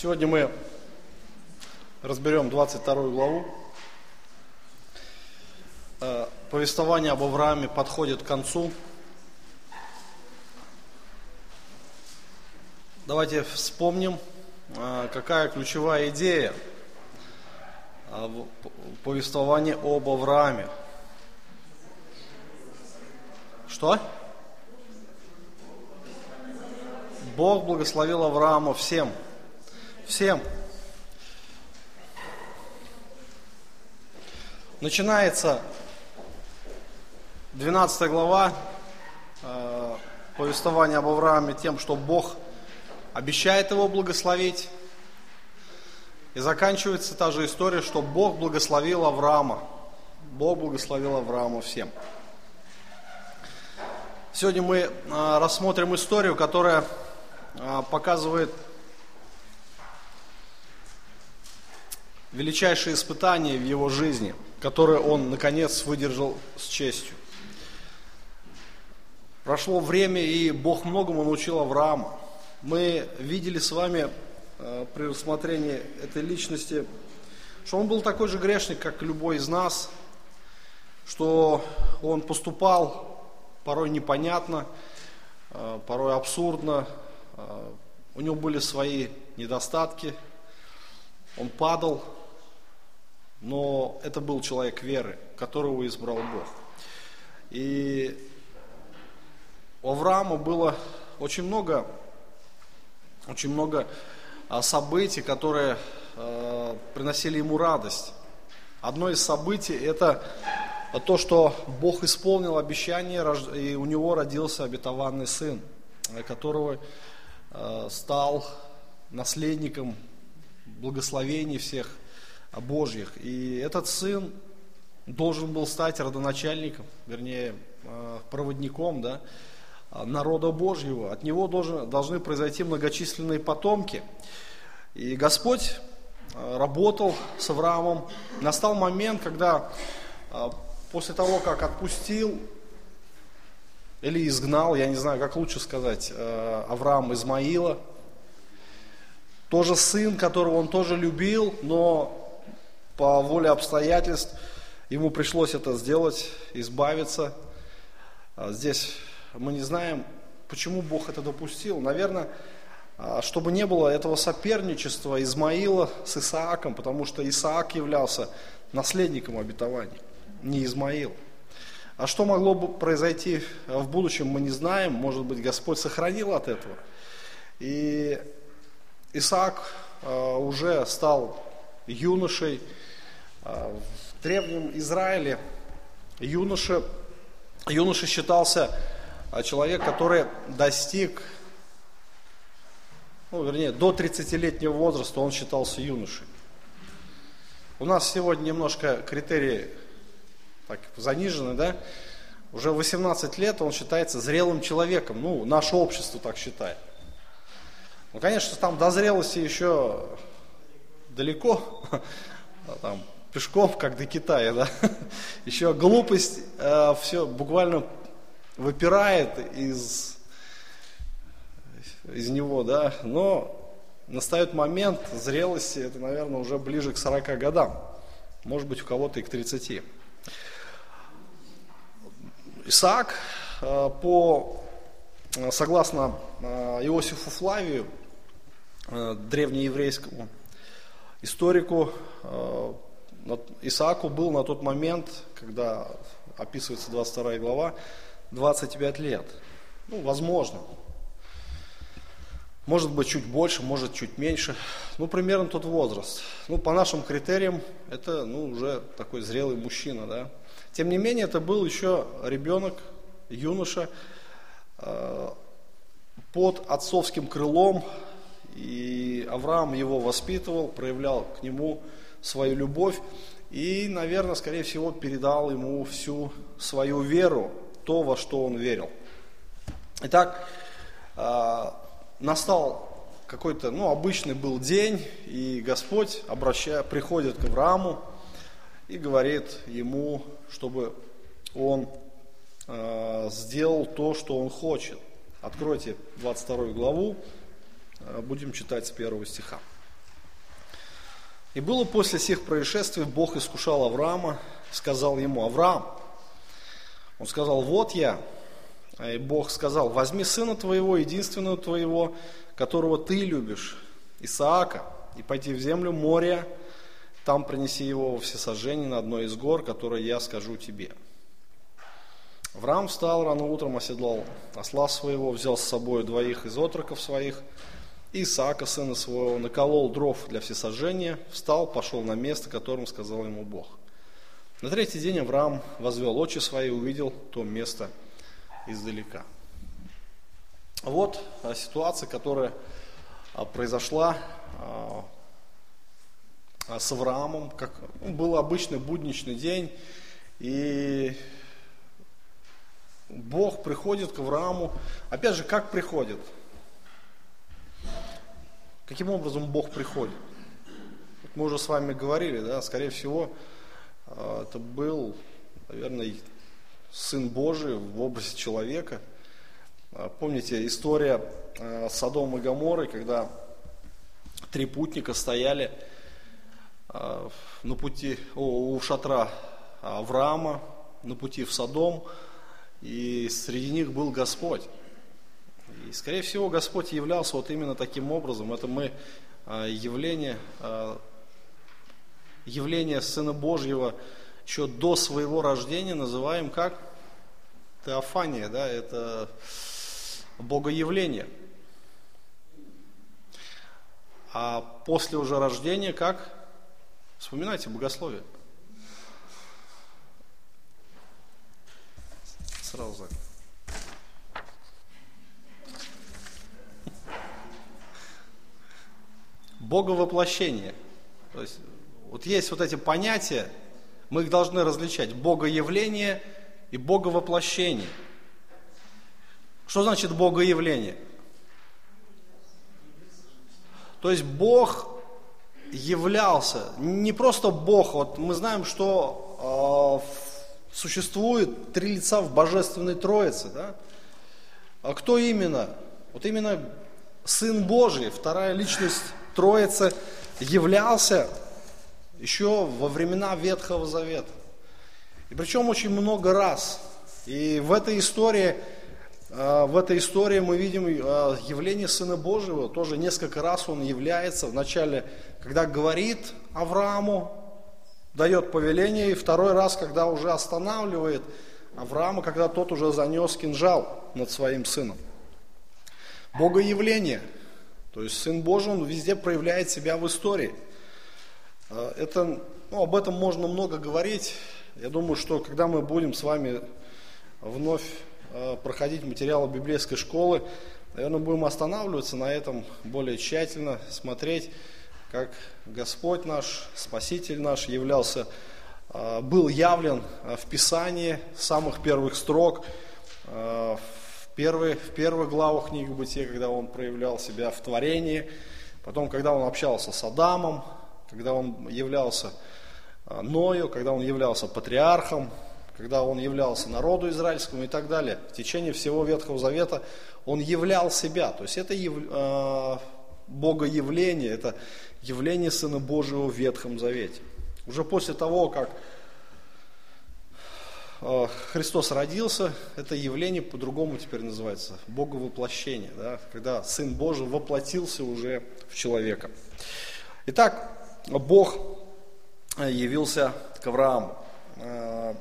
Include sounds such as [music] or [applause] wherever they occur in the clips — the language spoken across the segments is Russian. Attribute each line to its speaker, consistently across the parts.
Speaker 1: Сегодня мы разберем 22 главу. Э, повествование об Аврааме подходит к концу. Давайте вспомним, э, какая ключевая идея э, повествования об Аврааме. Что? Бог благословил Авраама всем. Всем. Начинается 12 глава э, повествования об Аврааме тем, что Бог обещает его благословить. И заканчивается та же история, что Бог благословил Авраама. Бог благословил Авраама всем. Сегодня мы э, рассмотрим историю, которая э, показывает величайшее испытание в его жизни, которое он, наконец, выдержал с честью. Прошло время, и Бог многому научил Авраама. Мы видели с вами э, при рассмотрении этой личности, что он был такой же грешник, как любой из нас, что он поступал порой непонятно, э, порой абсурдно, э, у него были свои недостатки, он падал, но это был человек веры, которого избрал Бог. И у Авраама было очень много, очень много а, событий, которые э, приносили ему радость. Одно из событий это то, что Бог исполнил обещание, и у него родился обетованный сын, которого э, стал наследником благословений всех Божьих. И этот сын должен был стать родоначальником, вернее, э, проводником да, народа Божьего. От него должен, должны произойти многочисленные потомки. И Господь э, работал с Авраамом. Настал момент, когда э, после того, как отпустил или изгнал, я не знаю, как лучше сказать, Авраам Измаила, тоже сын, которого он тоже любил, но по воле обстоятельств ему пришлось это сделать, избавиться. А здесь мы не знаем, почему Бог это допустил. Наверное, а, чтобы не было этого соперничества Измаила с Исааком, потому что Исаак являлся наследником обетования, не Измаил. А что могло бы произойти в будущем, мы не знаем. Может быть, Господь сохранил от этого. И Исаак а, уже стал юношей, в древнем Израиле юноша, юноша считался а, человек, который достиг, ну, вернее, до 30-летнего возраста он считался юношей. У нас сегодня немножко критерии так, занижены, да? Уже 18 лет он считается зрелым человеком. Ну, наше общество так считает. Ну, конечно, там до зрелости еще далеко. [laughs] Там пешком, как до Китая, да. [laughs] Еще глупость э, все буквально выпирает из, из него, да. Но настает момент зрелости, это, наверное, уже ближе к 40 годам. Может быть, у кого-то и к 30. Исаак, э, по, согласно э, Иосифу Флавию, э, древнееврейскому историку, Исааку был на тот момент, когда описывается 22 глава, 25 лет. Ну, возможно. Может быть, чуть больше, может, чуть меньше. Ну, примерно тот возраст. Ну, по нашим критериям, это, ну, уже такой зрелый мужчина, да. Тем не менее, это был еще ребенок, юноша, э, под отцовским крылом, и Авраам его воспитывал, проявлял к нему свою любовь и, наверное, скорее всего, передал ему всю свою веру, то, во что он верил. Итак, а, настал какой-то, ну, обычный был день, и Господь, обращая, приходит к Аврааму и говорит ему, чтобы он э, сделал то, что он хочет. Откройте 22 главу, э, будем читать с первого стиха. И было после всех происшествий, Бог искушал Авраама, сказал ему, Авраам, он сказал, вот я. И Бог сказал, возьми сына твоего, единственного твоего, которого ты любишь, Исаака, и пойди в землю моря, там принеси его во всесожжение на одной из гор, которые я скажу тебе. Авраам встал рано утром, оседлал осла своего, взял с собой двоих из отроков своих, Исаака, сына своего, наколол дров для всесожжения, встал, пошел на место, которым сказал ему Бог. На третий день Авраам возвел очи свои и увидел то место издалека. Вот а, ситуация, которая а, произошла а, с Авраамом, как ну, был обычный будничный день, и Бог приходит к Аврааму. Опять же, как приходит? Каким образом Бог приходит? Мы уже с вами говорили, да, скорее всего, а, это был, наверное, Сын Божий в образе человека. А, помните история а, Содом и Гаморы, когда три путника стояли на пути у шатра Авраама, на пути в Содом, и среди них был Господь. И, скорее всего, Господь являлся вот именно таким образом. Это мы явление явление Сына Божьего еще до своего рождения называем как теофания, да, это богоявление. А после уже рождения как? Вспоминайте богословие. Сразу так. Боговоплощение. То есть вот есть вот эти понятия, мы их должны различать. Богоявление и боговоплощение. Что значит богоявление? То есть Бог являлся, не просто Бог, вот мы знаем, что э, существует три лица в Божественной Троице, да? А кто именно? Вот именно Сын Божий, вторая личность Троицы, являлся еще во времена Ветхого Завета. И причем очень много раз. И в этой истории, а, в этой истории мы видим а, явление Сына Божьего, тоже несколько раз он является. Вначале, когда говорит Аврааму, дает повеление, и второй раз, когда уже останавливает Авраама, когда тот уже занес кинжал над своим сыном. Богоявление, то есть Сын Божий, он везде проявляет себя в истории – а, это, ну, об этом можно много говорить. Я думаю, что когда мы будем с вами вновь а, проходить материалы библейской школы, наверное, будем останавливаться на этом более тщательно, смотреть, как Господь наш, Спаситель наш являлся, а, был явлен в Писании самых первых строк, в первых, в первых главах книги Бытия, когда он проявлял себя в творении, потом, когда он общался с Адамом, когда он являлся а, Ною, когда он являлся патриархом, когда он являлся народу израильскому и так далее. В течение всего Ветхого Завета он являл себя. То есть это яв... э, богоявление, это явление Сына Божьего в Ветхом Завете. Уже после того, как э, Христос родился, это явление по-другому теперь называется, боговоплощение, да, когда Сын Божий воплотился уже в человека. Итак, Бог э, явился к Аврааму. Э,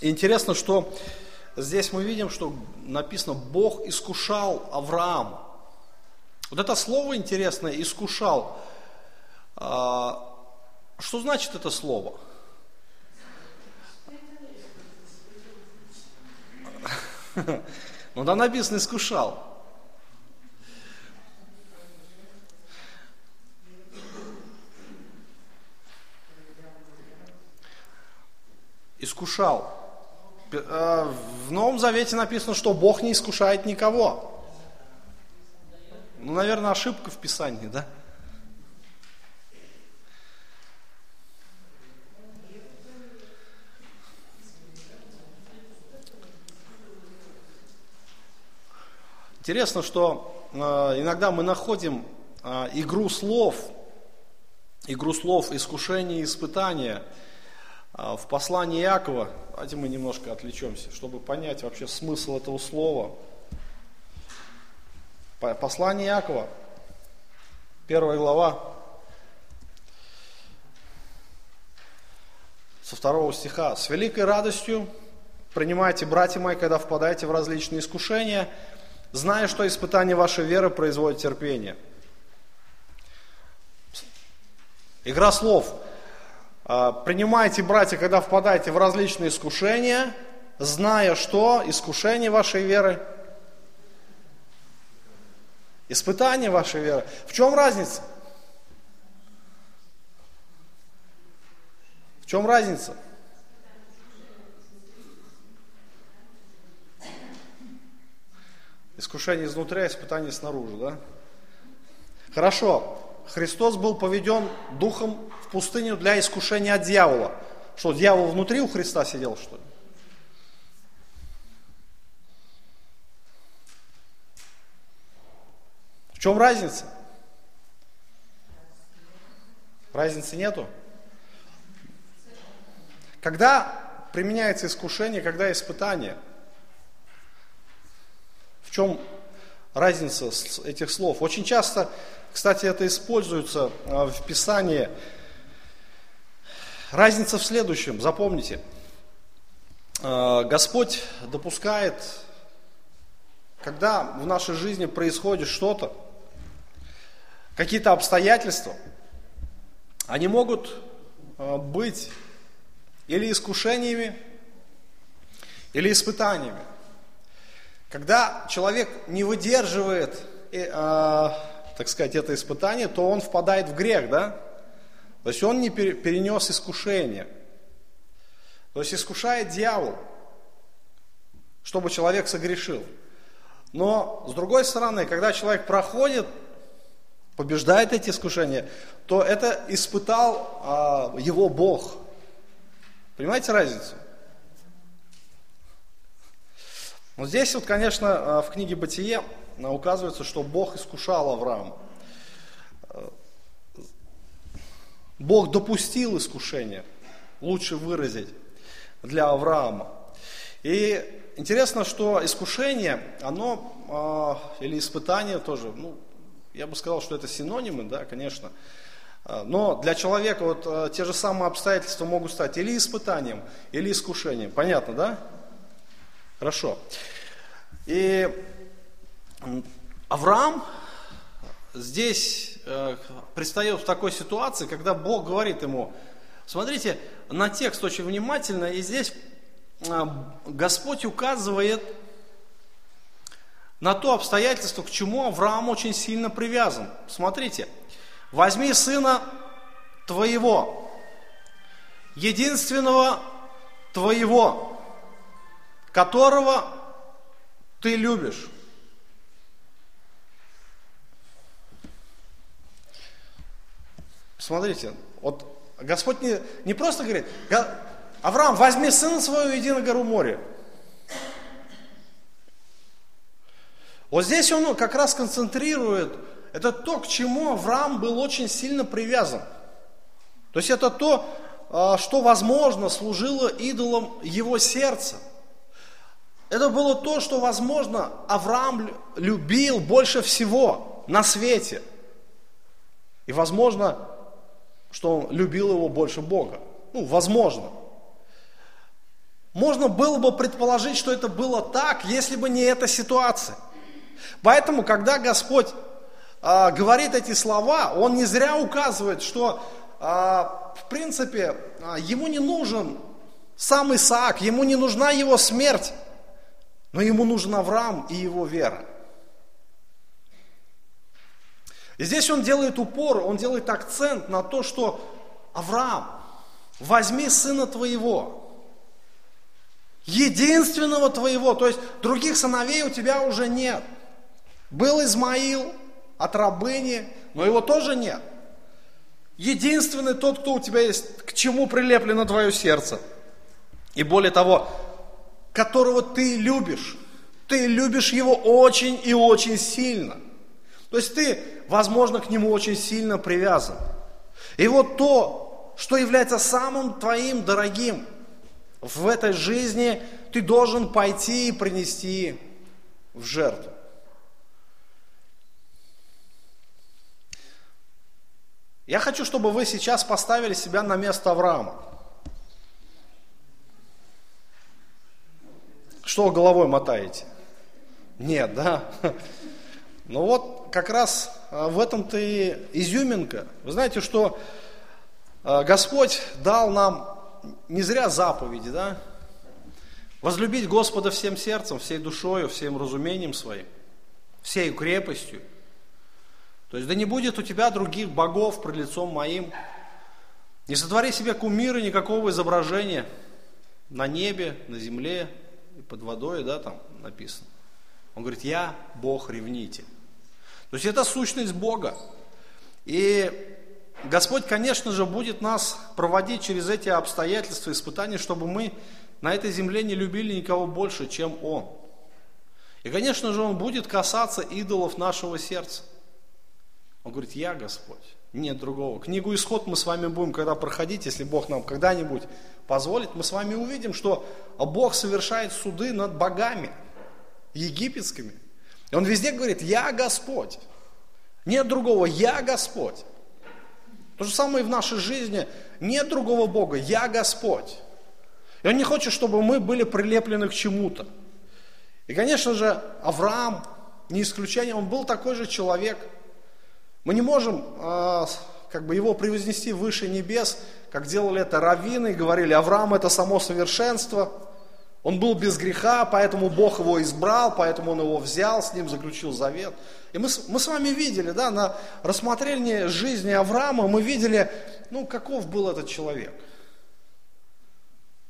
Speaker 1: интересно, что здесь мы видим, что написано, Бог искушал Авраама. Вот это слово интересное, искушал. Э, что значит это слово? Ну, да написано искушал. искушал. Э, в Новом Завете написано, что Бог не искушает никого. Ну, наверное, ошибка в Писании, да? Интересно, что э, иногда мы находим э, игру слов игру слов искушение и испытание а, в послании Иакова. Давайте мы немножко отвлечемся, чтобы понять вообще смысл этого слова. Послание Иакова, первая глава, со второго стиха. «С великой радостью принимайте, братья мои, когда впадаете в различные искушения, зная, что испытание вашей веры производит терпение». Игра слов. «А, принимайте, братья, когда впадаете в различные искушения, зная, что искушение вашей веры Испытание вашей веры. В чем разница? В чем разница? Искушение изнутри, а испытание снаружи, да? Хорошо. Христос был поведен духом в пустыню для искушения от дьявола. Что, дьявол внутри у Христа сидел, что ли? В чем разница? Разницы нету? Когда применяется искушение, когда испытание? Чем разница этих слов? Очень часто, кстати, это используется а, в Писании. Разница в следующем, запомните. А, Господь допускает, когда в нашей жизни происходит что-то, какие-то обстоятельства, они могут а, быть или искушениями, или испытаниями. Когда человек не выдерживает, э, э, так сказать, это испытание, то он впадает в грех, да? То есть он не перенес искушение. То есть искушает дьявол, чтобы человек согрешил. Но с другой стороны, когда человек проходит, побеждает эти искушения, то это испытал а, его Бог. Понимаете разницу? Но здесь вот, конечно, а, в книге Бытие а, указывается, что Бог искушал Авраама. А, Бог допустил искушение, лучше выразить, для Авраама. И интересно, что искушение, оно, или испытание тоже, ну, я бы сказал, что это синонимы, да, конечно, а, но для человека вот а, те же самые обстоятельства могут стать или испытанием, или искушением. Понятно, да? Хорошо. И Авраам здесь э, предстает в такой ситуации, когда Бог говорит ему, смотрите на текст очень внимательно, и здесь а, Господь указывает на то обстоятельство, к чему Авраам очень сильно привязан. Смотрите, Возьми сына твоего, единственного твоего, которого ты любишь. Смотрите, вот Господь не, не просто говорит, Авраам, возьми сына своего иди на гору море. Вот здесь он как раз концентрирует это то, к чему Авраам был очень сильно привязан. То есть это то, а, что, возможно, служило идолом его сердца. Это было то, что, возможно, Авраам любил больше всего на свете. И, возможно, что он любил его больше Бога. Ну, возможно. Можно было бы предположить, что это было так, если бы не эта ситуация. Поэтому, когда Господь а, говорит эти слова, он не зря указывает, что а, в принципе а, ему не нужен сам Исаак, ему не нужна его смерть, но ему нужен Авраам и его вера. И здесь он делает упор, он делает акцент на то, что Авраам, возьми сына твоего, единственного твоего, то есть других сыновей у тебя уже нет. Был Измаил, от рабыни, но его тоже нет. Единственный тот, кто у тебя есть, к чему прилеплено твое сердце. И более того, которого ты любишь. Ты любишь его очень и очень сильно. То есть ты, возможно, к нему очень сильно привязан. И вот то, что является самым твоим дорогим в этой жизни, ты должен пойти и принести в жертву. Я хочу, чтобы вы сейчас поставили себя на место Авраама. Что головой мотаете? Нет, да? Ну вот как раз а, в этом-то и изюминка. Вы знаете, что а, Господь дал нам не зря заповеди, да? Возлюбить Господа всем сердцем, всей душою, всем разумением своим, всей крепостью – то есть, да не будет у тебя других богов пред лицом моим. Не сотвори себе кумира, никакого изображения на небе, на земле под водой, да, там написано. Он говорит, я Бог, ревните. То есть это сущность Бога. И Господь, конечно же, будет нас проводить через эти обстоятельства, испытания, чтобы мы на этой земле не любили никого больше, чем Он. И, конечно же, Он будет касаться идолов нашего сердца. Он говорит, я Господь, нет другого. Книгу Исход мы с вами будем, когда проходить, если Бог нам когда-нибудь позволит, мы с вами увидим, что Бог совершает суды над богами египетскими. И Он везде говорит, я Господь. Нет другого, я Господь. То же самое и в нашей жизни. Нет другого Бога, я Господь. И Он не хочет, чтобы мы были прилеплены к чему-то. И, конечно же, Авраам, не исключение, он был такой же человек – мы не можем э, как бы его превознести выше небес, как делали это раввины, говорили, Авраам это само совершенство, он был без греха, поэтому Бог его избрал, поэтому он его взял, с ним заключил завет. И мы, мы с вами видели, да, на рассмотрении жизни Авраама, мы видели, ну, каков был этот человек.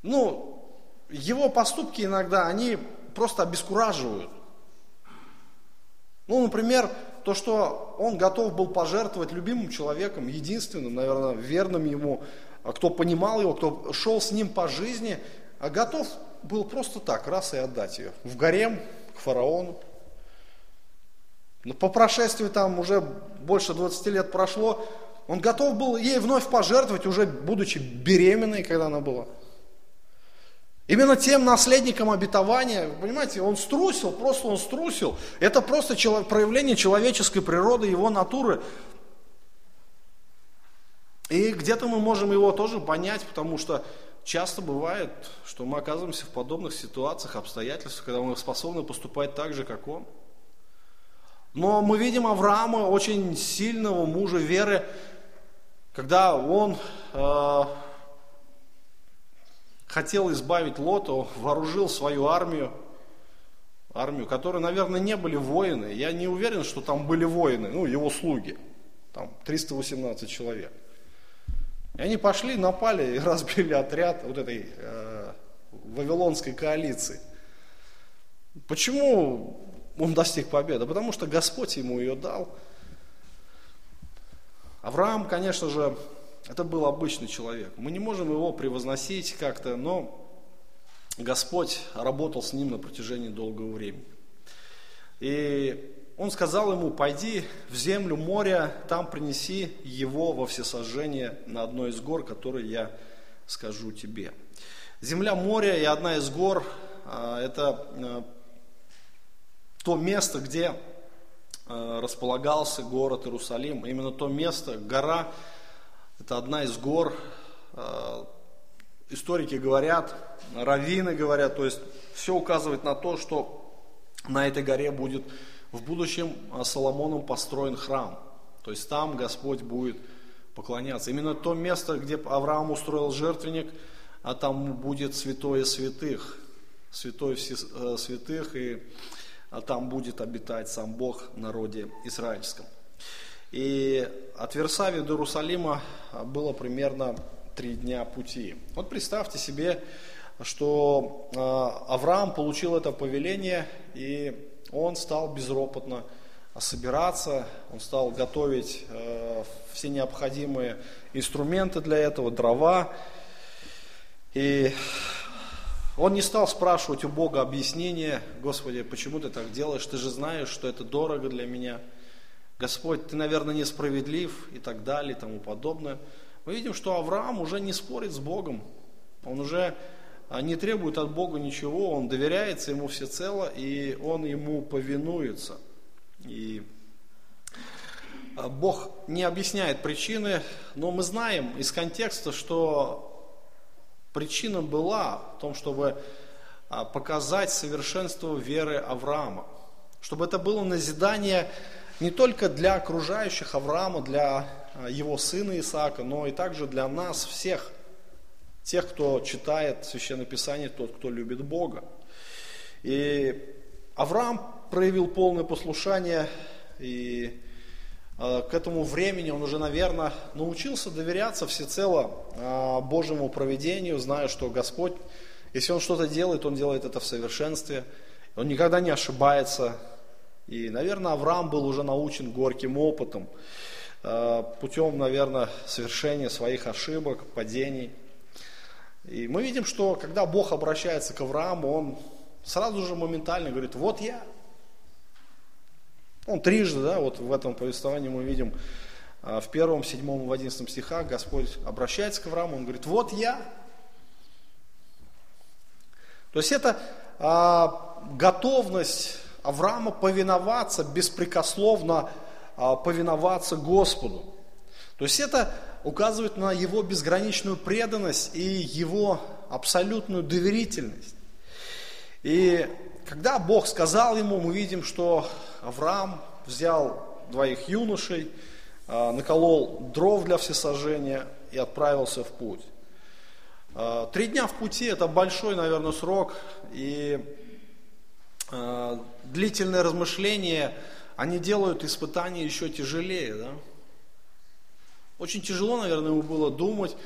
Speaker 1: Ну, его поступки иногда, они просто обескураживают. Ну, например, то, что он готов был пожертвовать любимым человеком, единственным, наверное, верным ему, а кто понимал его, кто шел с ним по жизни, а готов был просто так, раз и отдать ее в гарем, к фараону. Но по прошествии там уже больше 20 лет прошло, он готов был ей вновь пожертвовать, уже будучи беременной, когда она была. Именно тем наследником обетования, понимаете, он струсил, просто он струсил. Это просто проявление человеческой природы, его натуры. И где-то мы можем его тоже понять, потому что часто бывает, что мы оказываемся в подобных ситуациях, обстоятельствах, когда мы способны поступать так же, как он. Но мы видим Авраама, очень сильного мужа веры, когда он э, хотел избавить Лота, вооружил свою армию, армию, которые, наверное, не были воины. Я не уверен, что там были воины, ну, его слуги. Там 318 человек. И они пошли, напали и [laughs] разбили отряд вот этой э, вавилонской коалиции. Почему он достиг победы? Потому что Господь ему ее дал. Авраам, конечно же, это был обычный человек. Мы не можем его превозносить как-то, но Господь работал с ним на протяжении долгого времени. И он сказал ему, пойди в землю моря, там принеси его во всесожжение на одной из гор, которые я скажу тебе. Земля моря и одна из гор а, – это а, то место, где а, располагался город Иерусалим, именно то место, гора, это одна из гор, э, историки говорят, раввины говорят, то есть все указывает на то, что на этой горе будет в будущем э, Соломоном построен храм. То есть там Господь будет поклоняться. Именно то место, где Авраам устроил жертвенник, а там будет святое святых, святой э, святых, и а там будет обитать сам Бог в народе израильском. И от Версави до Иерусалима было примерно три дня пути. Вот представьте себе, что а, Авраам получил это повеление, и он стал безропотно собираться, он стал готовить все необходимые инструменты для этого, дрова. И он не стал спрашивать у Бога объяснения, Господи, почему ты так делаешь, ты же знаешь, что это дорого для меня – Господь, ты, наверное, несправедлив и так далее и тому подобное. Мы видим, что Авраам уже не спорит с Богом. Он уже а, не требует от Бога ничего, он доверяется Ему всецело, и он Ему повинуется. И а, Бог не объясняет причины, но мы знаем из контекста, что причина была в том, чтобы а, показать совершенство веры Авраама. Чтобы это было назидание не только для окружающих Авраама, для а, его сына Исаака, но и также для нас всех, тех, кто читает Священное Писание, тот, кто любит Бога. И Авраам проявил полное послушание, и а, к этому времени он уже, наверное, научился доверяться всецело Божьему проведению, зная, что Господь если он что-то делает, он делает это в совершенстве. Он никогда не ошибается. И, наверное, Авраам был уже научен горьким опытом, э, путем, наверное, совершения своих ошибок, падений. И мы видим, что когда Бог обращается к Аврааму, он сразу же моментально говорит, вот я. Он трижды, да, вот в этом повествовании мы видим, э, в первом, седьмом в одиннадцатом стихах Господь обращается к Аврааму, он говорит, вот я. То есть это а, готовность Авраама повиноваться, беспрекословно а, повиноваться Господу. То есть это указывает на его безграничную преданность и его абсолютную доверительность. И когда Бог сказал ему, мы видим, что Авраам взял двоих юношей, а, наколол дров для всесожжения и отправился в путь. А, три дня в пути – это большой, наверное, срок, и длительные размышления, они делают испытания еще тяжелее. Да? Очень тяжело, наверное, ему было думать,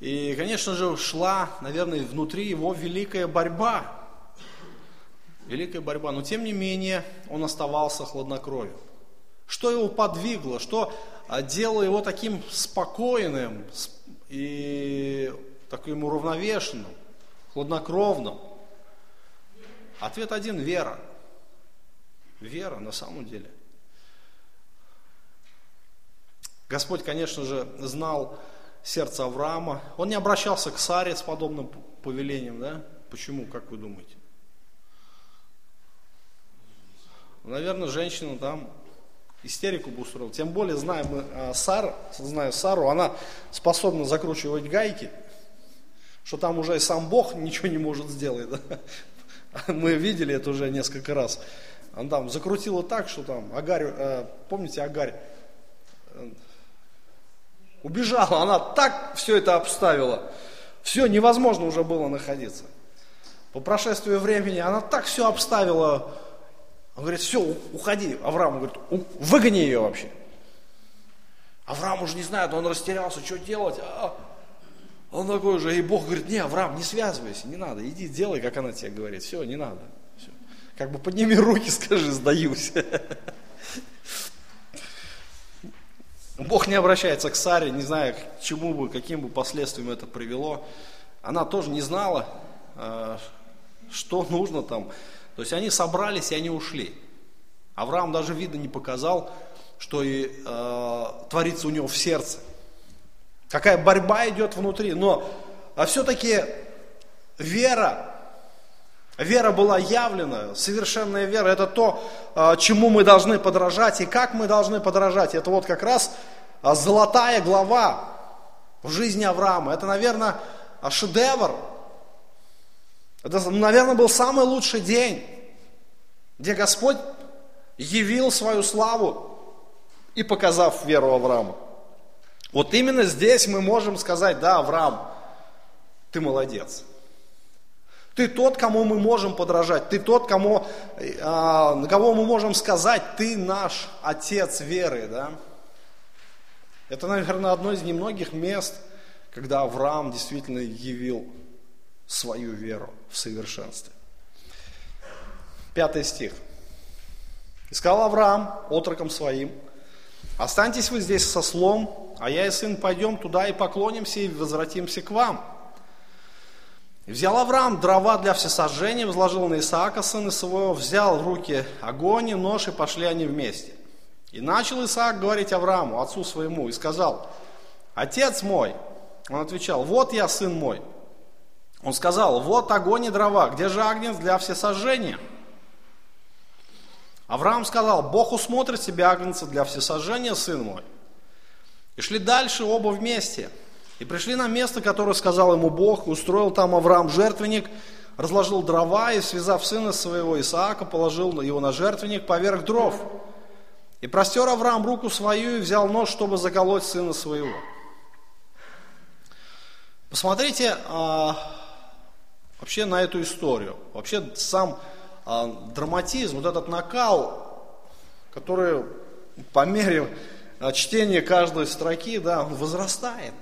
Speaker 1: и, конечно же, шла, наверное, внутри его великая борьба. Великая борьба, но тем не менее он оставался хладнокровен. Что его подвигло, что а, делало его таким спокойным и таким уравновешенным, хладнокровным? Ответ один – вера. Вера на самом деле. Господь, конечно же, знал сердце Авраама. Он не обращался к Саре с подобным повелением, да? Почему, как вы думаете? Наверное, женщина там истерику бы устроила. Тем более, зная мы а, Сар, зная Сару, она способна закручивать гайки – что там уже и сам Бог ничего не может сделать. [laughs] Мы видели это уже несколько раз. Он там закрутило так, что там Агарь, э, помните Агарь, э, убежала, она так все это обставила. Все, невозможно уже было находиться. По прошествию времени она так все обставила. Он говорит, все, уходи. Авраам говорит, выгони ее вообще. Авраам уже не знает, он растерялся, что делать. А, он такой же, и Бог говорит, не, Авраам, не связывайся, не надо, иди делай, как она тебе говорит, все, не надо. Все. Как бы подними руки, [laughs] скажи, сдаюсь. Бог не обращается к Саре, не знаю, к чему бы, каким бы последствиям это привело. Она тоже не знала, э, что нужно там. То есть они собрались и они ушли. Авраам даже вида не показал, что и э, творится у него в сердце какая борьба идет внутри. Но а все-таки вера, вера была явлена, совершенная вера, это то, а, чему мы должны подражать и как мы должны подражать. Это вот как раз а, золотая глава в жизни Авраама. Это, наверное, а, шедевр. Это, наверное, был самый лучший день, где Господь явил свою славу и показав веру Авраама. Вот именно здесь мы можем сказать, да, Авраам, ты молодец. Ты тот, кому мы можем подражать. Ты тот, кому, а, на кого мы можем сказать, ты наш отец веры. Да? Это, наверное, одно из немногих мест, когда Авраам действительно явил свою веру в совершенстве. Пятый стих. Искал Авраам отроком своим, останьтесь вы здесь со слом, а я и сын пойдем туда и поклонимся и возвратимся к вам. Взял Авраам дрова для всесожжения, возложил на Исаака, сына своего, взял в руки огонь и нож, и пошли они вместе. И начал Исаак говорить Аврааму, отцу своему, и сказал, отец мой, он отвечал, вот я, сын мой. Он сказал, вот огонь и дрова, где же агнец для всесожжения? Авраам сказал, Бог усмотрит себе агнца для всесожжения, сын мой. И шли дальше оба вместе. И пришли на место, которое сказал ему Бог, устроил там Авраам жертвенник, разложил дрова и, связав сына своего Исаака, положил его на жертвенник поверх дров. И простер Авраам руку свою и взял нож, чтобы заколоть сына своего. Посмотрите а, вообще на эту историю. Вообще сам а, драматизм, вот этот накал, который по мере а, чтения каждой строки, да, он возрастает.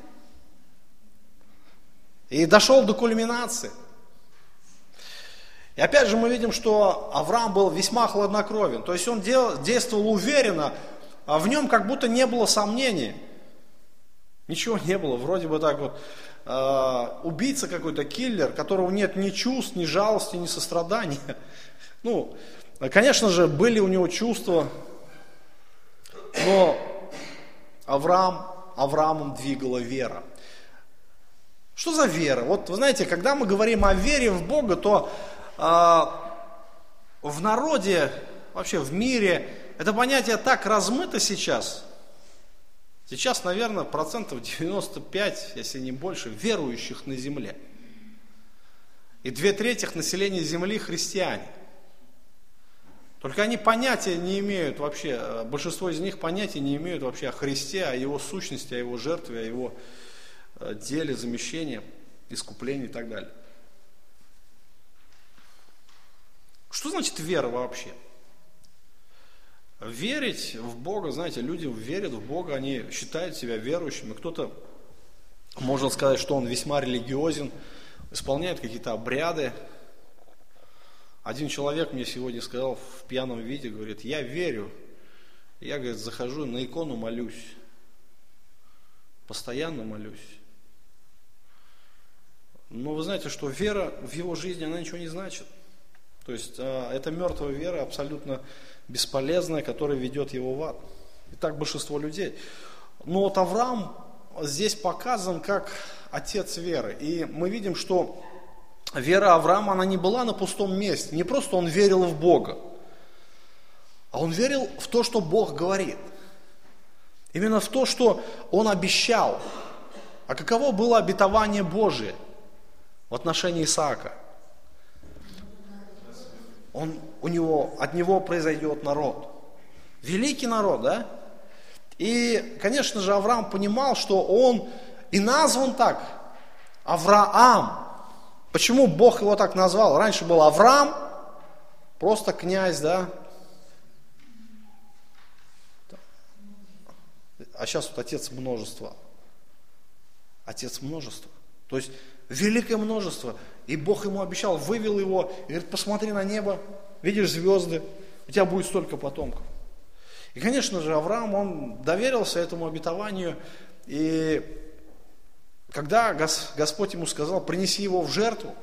Speaker 1: И дошел до кульминации. И опять же мы видим, что Авраам был весьма хладнокровен. То есть он дел, действовал уверенно, а в нем как будто не было сомнений. Ничего не было, вроде бы так вот. Э, убийца какой-то, киллер, которого нет ни чувств, ни жалости, ни сострадания. Ну, конечно же, были у него чувства, но Авраам, Авраамом двигала вера. Что за вера? Вот вы знаете, когда мы говорим о вере в Бога, то а, в народе, вообще в мире, это понятие так размыто сейчас. Сейчас, наверное, процентов 95, если не больше, верующих на земле. И две трети населения земли христиане. Только они понятия не имеют вообще, э, большинство из них понятия не имеют вообще о Христе, о Его сущности, о Его жертве, о Его э, деле, замещении, искуплении и так далее. Что значит вера вообще? Верить в Бога, знаете, люди верят в Бога, они считают себя верующими. Кто-то, можно сказать, что он весьма религиозен, исполняет какие-то обряды. Один человек мне сегодня сказал в пьяном виде, говорит, я верю. Я, говорит, захожу на икону молюсь. Постоянно молюсь. Но вы знаете, что вера в его жизни, она ничего не значит. То есть а, это мертвая вера, абсолютно бесполезная, которая ведет его в ад. И так большинство людей. Но вот Авраам здесь показан как отец веры. И мы видим, что вера Авраама, она не была на пустом месте. Не просто он верил в Бога, а он верил в то, что Бог говорит. Именно в то, что он обещал. А каково было обетование Божие в отношении Исаака – он, у него, от него произойдет народ. Великий народ, да? И, конечно же, Авраам понимал, что он и назван так, Авраам. Почему Бог его так назвал? Раньше был Авраам, просто князь, да? А сейчас вот отец множества. Отец множества. То есть великое множество. И Бог ему обещал, вывел его, и говорит, посмотри на небо, видишь звезды, у тебя будет столько потомков. И, конечно же, Авраам, он доверился этому обетованию, и когда Господь ему сказал, принеси его в жертву,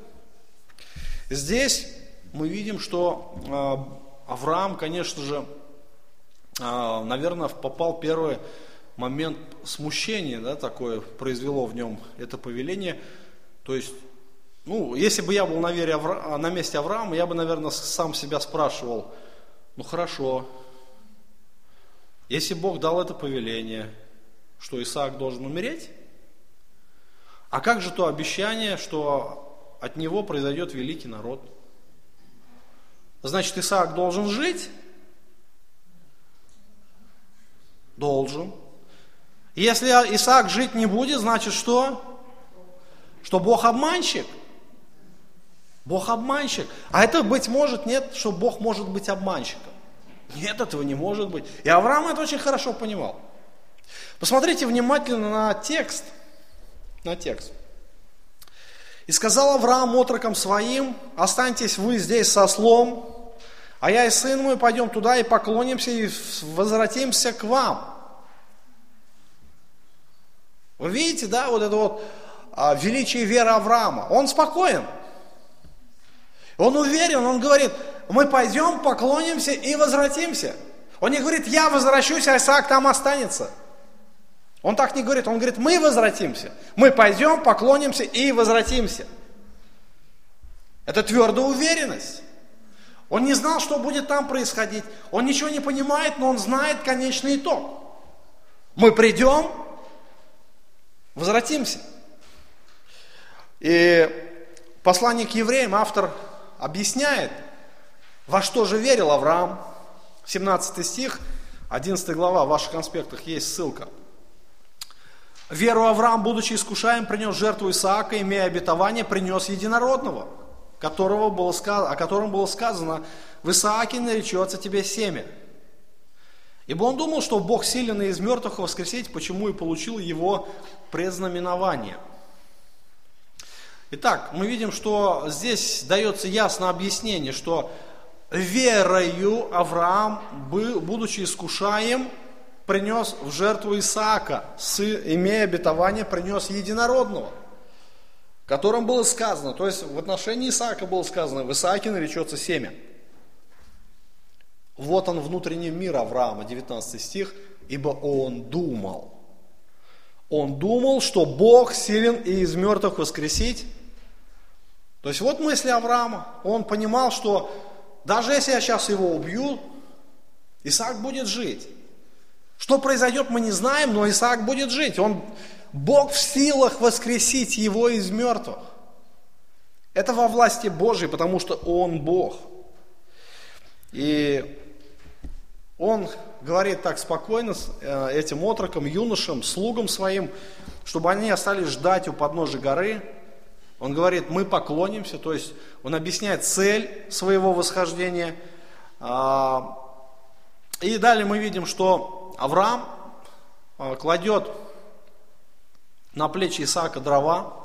Speaker 1: здесь мы видим, что а, Авраам, конечно же, а, наверное, попал первый момент смущения, да, такое произвело в нем это повеление, то есть ну, если бы я был на, вере Авра... на месте Авраама, я бы, наверное, сам себя спрашивал, ну хорошо, если Бог дал это повеление, что Исаак должен умереть, а как же то обещание, что от него произойдет великий народ? Значит, Исаак должен жить? Должен. Если Исаак жить не будет, значит что? Что Бог обманщик – Бог обманщик. А это быть может нет, что Бог может быть обманщиком. Нет, этого не может быть. И Авраам это очень хорошо понимал. Посмотрите внимательно на текст. На текст. И сказал Авраам отрокам своим, останьтесь вы здесь со слом, а я и сын мой пойдем туда и поклонимся и возвратимся к вам. Вы видите, да, вот это вот а, величие веры Авраама. Он спокоен. Он уверен, он говорит, мы пойдем, поклонимся и возвратимся. Он не говорит, я возвращусь, а Исаак там останется. Он так не говорит, он говорит, мы возвратимся. Мы пойдем, поклонимся и возвратимся. Это твердая уверенность. Он не знал, что будет там происходить. Он ничего не понимает, но он знает конечный итог. Мы придем, возвратимся. И послание к евреям автор объясняет, во что же верил Авраам. 17 стих, 11 глава, в ваших конспектах есть ссылка. Веру Авраам, будучи искушаем, принес жертву Исаака, имея обетование, принес единородного – которого было, о котором было сказано, в Исааке наречется тебе семя. Ибо он думал, что Бог силен из мертвых воскресить, почему и получил его предзнаменование. Итак, мы видим, что здесь дается ясное объяснение, что верою Авраам, будучи искушаем, принес в жертву Исаака, имея обетование, принес единородного – котором было сказано, то есть в отношении Исаака было сказано, в Исааке наречется семя. Вот он внутренний мир Авраама, 19 стих, ибо он думал. Он думал, что Бог силен и из мертвых воскресить. То есть вот мысли Авраама. Он понимал, что даже если я сейчас его убью, Исаак будет жить. Что произойдет, мы не знаем, но Исаак будет жить. Он Бог в силах воскресить его из мертвых. Это во власти Божьей, потому что Он Бог. И Он говорит так спокойно э, этим отрокам, юношам, слугам своим, чтобы они остались ждать у подножия горы. Он говорит, мы поклонимся, то есть он объясняет цель своего восхождения. А, и далее мы видим, что Авраам э, кладет на плечи Исаака дрова,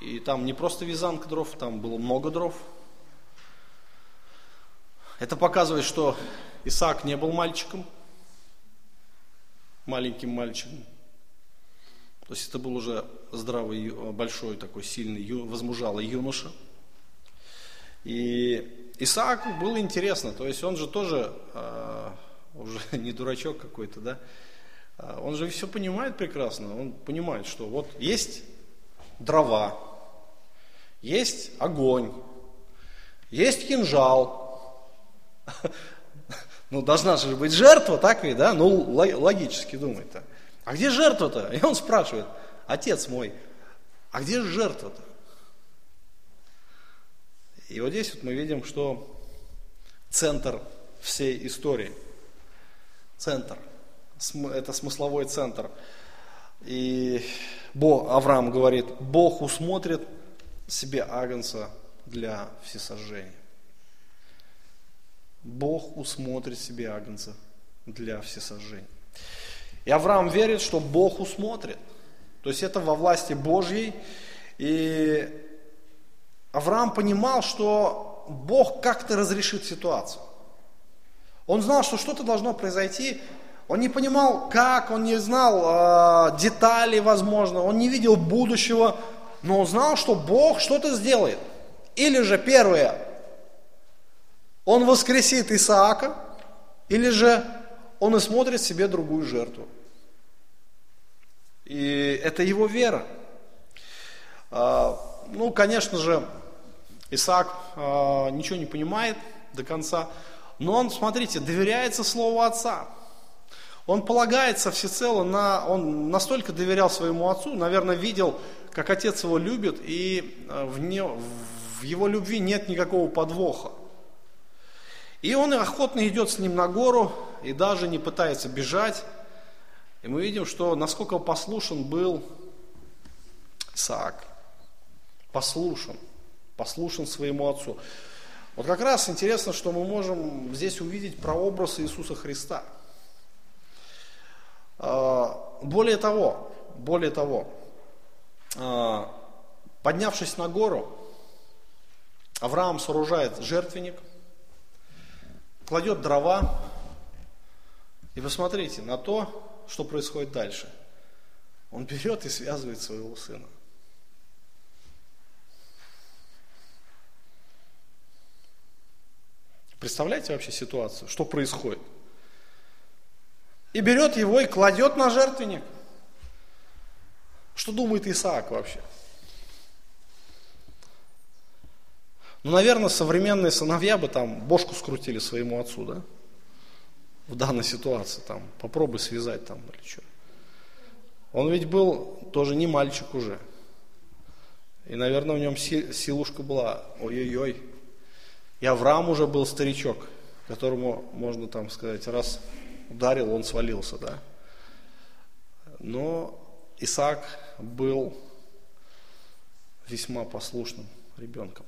Speaker 1: и там не просто вязанка дров, там было много дров. Это показывает, что Исаак не был мальчиком, маленьким мальчиком. То есть это был уже здравый, большой такой сильный, возмужалый юноша. И Исааку было интересно, то есть он же тоже э, уже [laughs] не дурачок какой-то, да, а, он же все понимает прекрасно. Он понимает, что вот есть дрова, есть огонь, есть кинжал. [laughs] Ну, должна же быть жертва, так ведь, да? Ну, логически думает-то. А где жертва-то? И он спрашивает, отец мой, а где же жертва-то? И вот здесь вот мы видим, что центр всей истории. Центр это смысловой центр. И Бог, Авраам говорит, Бог усмотрит себе агнца для всесожжения. Бог усмотрит себе агнца для всесожжения. И Авраам верит, что Бог усмотрит. То есть это во власти Божьей. И Авраам понимал, что Бог как-то разрешит ситуацию. Он знал, что что-то должно произойти, он не понимал, как, он не знал э, деталей, возможно, он не видел будущего, но он знал, что Бог что-то сделает. Или же первое, он воскресит Исаака, или же он и смотрит себе другую жертву. И это его вера. Ну, конечно же, Исаак э, ничего не понимает до конца, но он, смотрите, доверяется слову отца. Он полагается всецело на, он настолько доверял своему отцу, наверное, видел, как отец его любит, и э, в, не, в его любви нет никакого подвоха. И он охотно идет с ним на гору, и даже не пытается бежать. И мы видим, что насколько послушен был Исаак. Послушен. Послушен своему отцу. Вот как раз интересно, что мы можем здесь увидеть прообраз Иисуса Христа – а, более того, более того, а, поднявшись на гору, Авраам сооружает жертвенник, кладет дрова, и посмотрите на то, что происходит дальше. Он берет и связывает своего сына. Представляете вообще ситуацию, что происходит? И берет его и кладет на жертвенник. Что думает Исаак вообще? Ну, наверное, современные сыновья бы там бошку скрутили своему отцу, да? В данной ситуации, там, попробуй связать там или что. Он ведь был тоже не мальчик уже. И, наверное, в нем силушка была, ой-ой-ой. И Авраам уже был старичок, которому, можно там сказать, раз ударил, он свалился, да. Но Исаак был весьма послушным ребенком.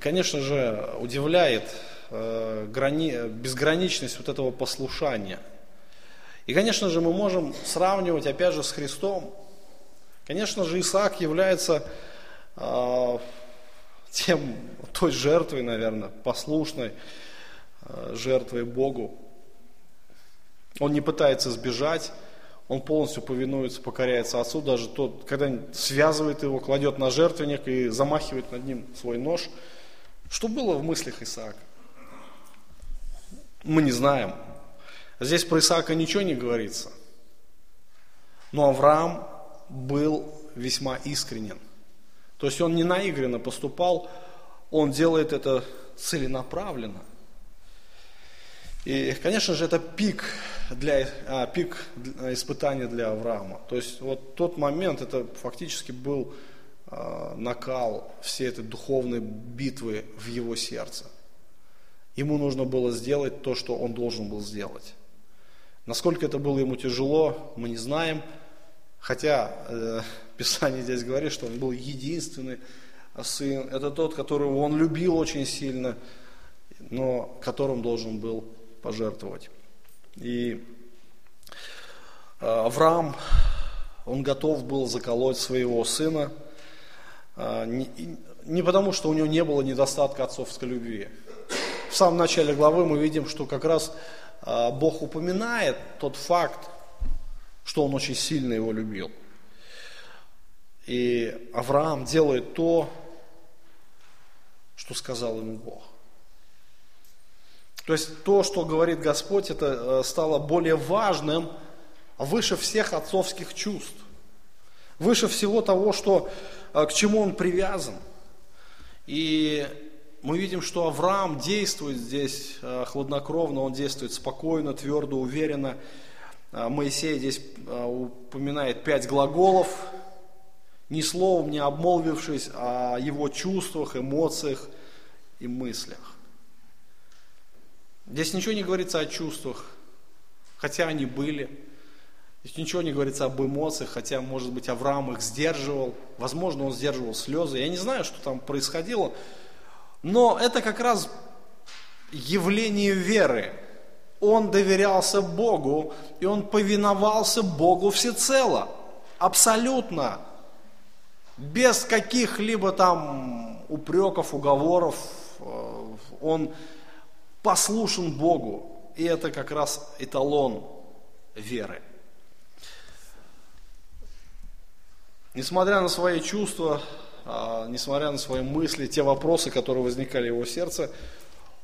Speaker 1: Конечно же, удивляет э, грани... безграничность вот этого послушания. И, конечно же, мы можем сравнивать, опять же, с Христом. Конечно же, Исаак является э, тем, той жертвой, наверное, послушной э, жертвой Богу. Он не пытается сбежать, он полностью повинуется, покоряется Отцу, даже тот, когда связывает его, кладет на жертвенник и замахивает над ним свой нож – что было в мыслях Исаака? Мы не знаем. Здесь про Исаака ничего не говорится. Но Авраам был весьма искренен. То есть он не наигранно поступал, он делает это целенаправленно. И, конечно же, это пик, для, а, пик испытания для Авраама. То есть вот тот момент, это фактически был Э, накал всей этой духовной битвы в его сердце. Ему нужно было сделать то, что он должен был сделать. Насколько это было ему тяжело, мы не знаем. Хотя э, Писание здесь говорит, что он был единственный сын. Это тот, которого он любил очень сильно, но которым должен был пожертвовать. И э, Авраам, он готов был заколоть своего сына – а, не потому, что у него не было недостатка отцовской любви. В самом начале главы мы видим, что как раз а, Бог упоминает тот факт, что он очень сильно его любил. И Авраам делает то, что сказал ему Бог. То есть то, что говорит Господь, это а, стало более важным, выше всех отцовских чувств. Выше всего того, что а, к чему он привязан. И мы видим, что Авраам действует здесь а, хладнокровно, он действует спокойно, твердо, уверенно. Моисей здесь упоминает пять глаголов, ни словом не обмолвившись о его чувствах, эмоциях и мыслях. Здесь ничего не говорится о чувствах, хотя они были. Здесь ничего не говорится об эмоциях, хотя, может быть, Авраам их сдерживал. Возможно, он сдерживал слезы. Я не знаю, что там происходило. Но это как раз явление веры. Он доверялся Богу, и он повиновался Богу всецело. Абсолютно. Без каких-либо там упреков, уговоров. Э, он послушен Богу. И это как раз эталон веры. Несмотря на свои чувства, а, несмотря на свои мысли, те вопросы, которые возникали в его сердце,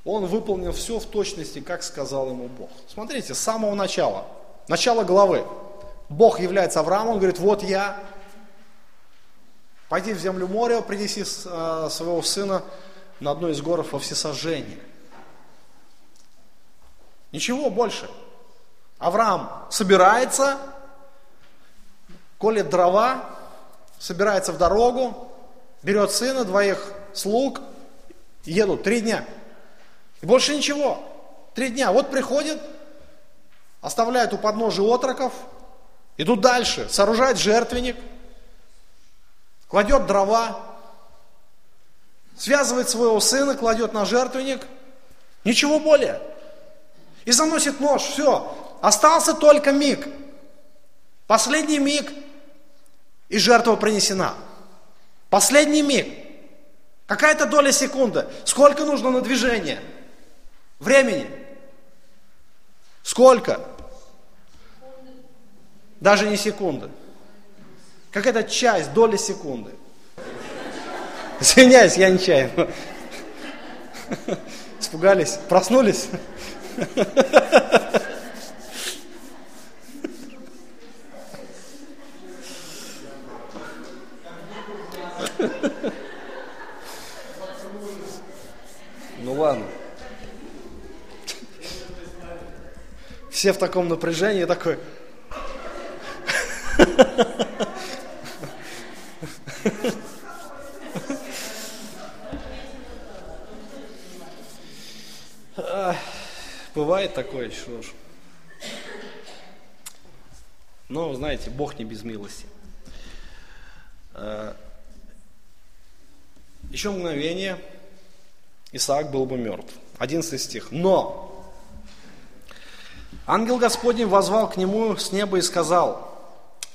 Speaker 1: он выполнил все в точности, как сказал ему Бог. Смотрите, с самого начала, начало главы. Бог является Авраамом, он говорит, вот я, пойди в землю моря, принеси а, своего сына на одной из горов во всесожжение. Ничего больше. Авраам собирается, колет дрова, собирается в дорогу, берет сына, двоих слуг, едут три дня. И больше ничего. Три дня. Вот приходит, оставляет у подножия отроков, идут дальше, сооружает жертвенник, кладет дрова, связывает своего сына, кладет на жертвенник, ничего более. И заносит нож, все. Остался только миг. Последний миг – и жертва принесена. Последний миг. Какая-то доля секунды. Сколько нужно на движение? Времени? Сколько? Даже не секунды. Какая-то часть, доля секунды. Извиняюсь, я нечаянно. Испугались? Проснулись? Ну ладно. Все в таком напряжении такой. Такое, что ж. Но, знаете, Бог не без милости. Э, Еще мгновение, Исаак был бы мертв. 11 стих. Но ангел Господень возвал к нему с неба и сказал,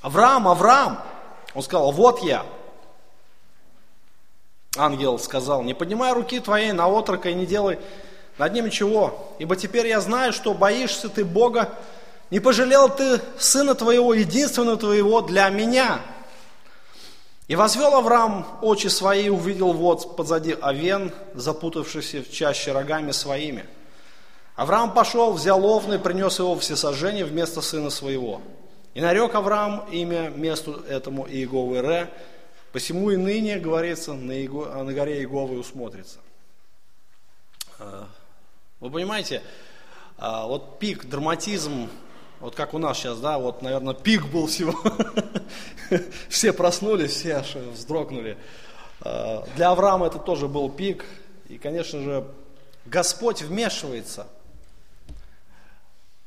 Speaker 1: Авраам, Авраам! Он сказал, вот я. Ангел сказал, не поднимай руки твоей на отрока и не делай над ним ничего, ибо теперь я знаю, что боишься ты Бога, не пожалел ты сына твоего, единственного твоего для меня. И возвел Авраам очи свои и увидел вот позади овен, запутавшийся в чаще рогами своими. Авраам пошел, взял овна и принес его всесожжение вместо сына своего. И нарек Авраам имя месту этому Иеговы Ре, посему и ныне, говорится, на, Иего, на горе Иеговы усмотрится. Вы понимаете, а, вот пик, драматизм, вот как у нас сейчас, да, вот, наверное, пик был всего. [laughs] Все проснулись, все аж вздрогнули. А, для Авраама это тоже был пик. И, конечно же, Господь вмешивается.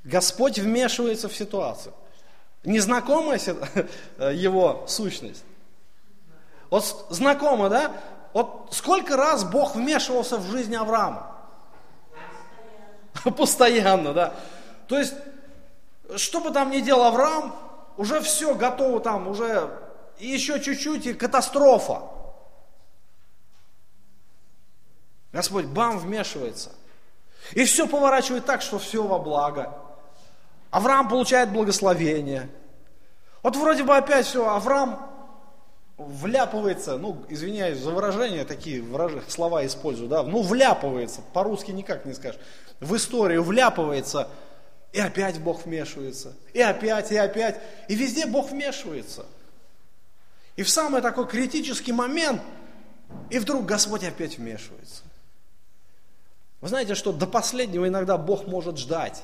Speaker 1: Господь вмешивается в ситуацию. Незнакомая [laughs] его сущность. Вот знакомо, да? Вот сколько раз Бог вмешивался в жизнь Авраама? [laughs] Постоянно, да. То есть, что бы там ни делал Авраам, уже все готово там, уже еще чуть-чуть и катастрофа. Господь бам вмешивается. И все поворачивает так, что все во благо. Авраам получает благословение. Вот вроде бы опять все, Авраам вляпывается, ну, извиняюсь за выражение, такие выражения, слова использую, да, ну, вляпывается, по-русски никак не скажешь, в историю вляпывается, и опять Бог вмешивается, и опять, и опять, и везде Бог вмешивается. И в самый такой критический момент, и вдруг Господь опять вмешивается. Вы знаете, что до последнего иногда Бог может ждать.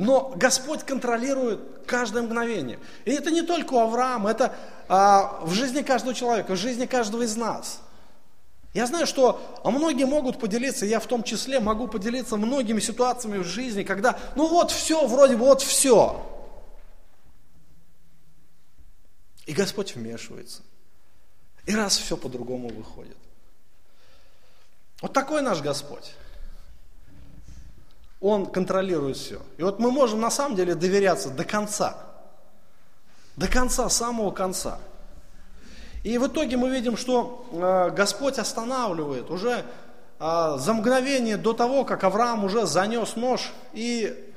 Speaker 1: Но Господь контролирует каждое мгновение. И это не только у Авраама, это а, в жизни каждого человека, в жизни каждого из нас. Я знаю, что а многие могут поделиться, я в том числе могу поделиться многими ситуациями в жизни, когда, ну вот все, вроде бы вот все. И Господь вмешивается. И раз все по-другому выходит. Вот такой наш Господь. Он контролирует все. И вот мы можем на самом деле доверяться до конца. До конца, самого конца. И в итоге мы видим, что э, Господь останавливает уже э, за мгновение до того, как Авраам уже занес нож, и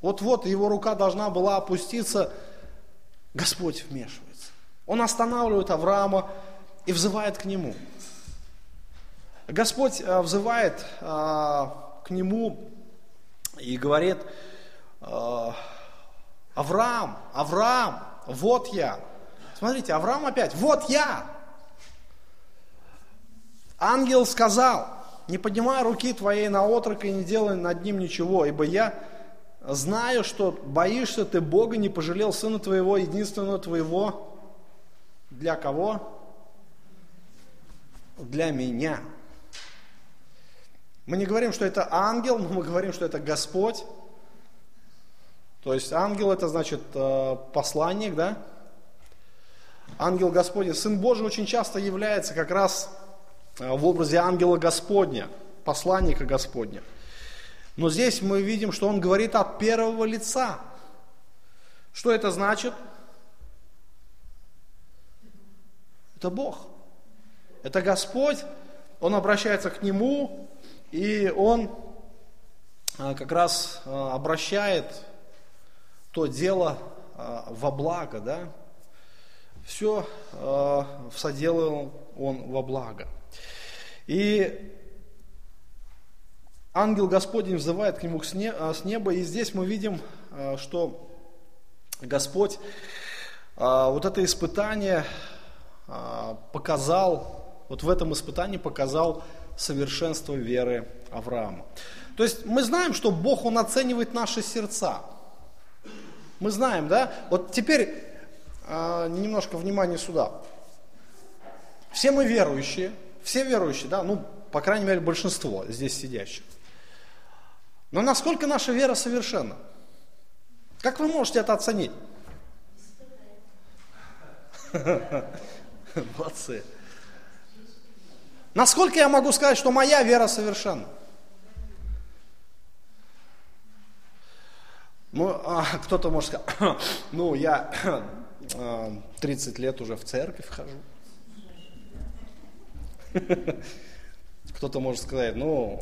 Speaker 1: вот-вот его рука должна была опуститься, Господь вмешивается. Он останавливает Авраама и взывает к нему. Господь э, взывает к нему и говорит, «Э, Авраам, Авраам, вот я. Смотрите, Авраам опять, вот я. Ангел сказал, не поднимай руки твоей на отрока и не делай над ним ничего, ибо я знаю, что боишься ты Бога, не пожалел сына твоего, единственного твоего. Для кого? Для меня. Мы не говорим, что это ангел, но мы говорим, что это Господь. То есть ангел это значит э, посланник, да? Ангел Господень. Сын Божий очень часто является как раз э, в образе ангела Господня, посланника Господня. Но здесь мы видим, что он говорит от первого лица. Что это значит? Это Бог. Это Господь. Он обращается к Нему, и он а, как раз а, обращает то дело а, во благо, да, все соделал он во благо. И ангел Господень взывает к нему с неба, и здесь мы видим, что Господь вот это испытание показал, вот в этом испытании показал совершенство веры Авраама. То есть мы знаем, что Бог, Он оценивает наши сердца. Мы знаем, да? Вот теперь э, немножко внимания сюда. Все мы верующие, все верующие, да, ну, по крайней мере, большинство здесь сидящих. Но насколько наша вера совершенна? Как вы можете это оценить? [laughs] Молодцы. Насколько я могу сказать, что моя вера совершенна? Ну, а, кто-то может сказать, [coughs] ну, я [coughs] 30 лет уже в церковь хожу. [laughs] Кто-то может сказать, ну,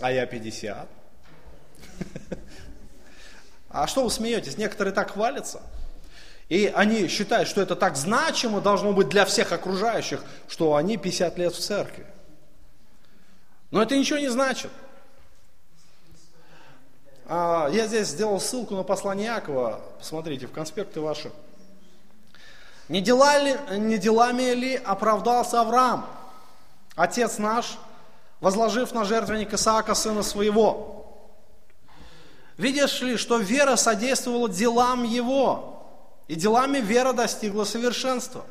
Speaker 1: а я 50. [laughs] А что вы смеетесь? Некоторые так хвалятся. И они считают, что это так значимо должно быть для всех окружающих, что они 50 лет в церкви. Но это ничего не значит. А, я здесь сделал ссылку на послание Якова. Посмотрите, в конспекты ваши. Не, дела ли, не делами ли оправдался Авраам, отец наш, возложив на жертвенник Исаака, сына своего? Видишь ли, что вера содействовала делам его, и делами вера достигла совершенства.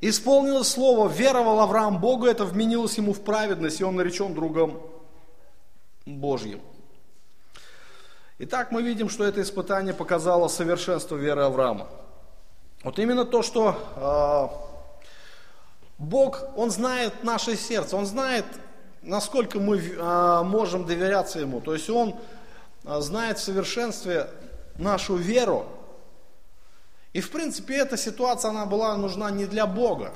Speaker 1: Исполнилось слово, веровал Авраам Богу, это вменилось ему в праведность, и он наречен другом Божьим. Итак, мы видим, что это испытание показало совершенство веры Авраама. Вот именно то, что э, Бог, Он знает наше сердце, Он знает, насколько мы э, можем доверяться Ему. То есть Он э, знает в совершенстве нашу веру, и в принципе эта ситуация, она была нужна не для Бога.